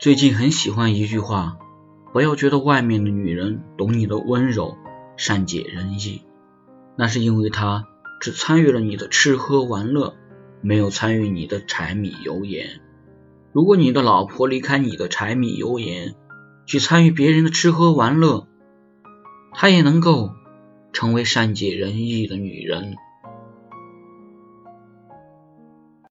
最近很喜欢一句话不要觉得外面的女人懂你的温柔善解人意。那是因为她只参与了你的吃喝玩乐没有参与你的柴米油盐。如果你的老婆离开你的柴米油盐去参与别人的吃喝玩乐她也能够成为善解人意的女人。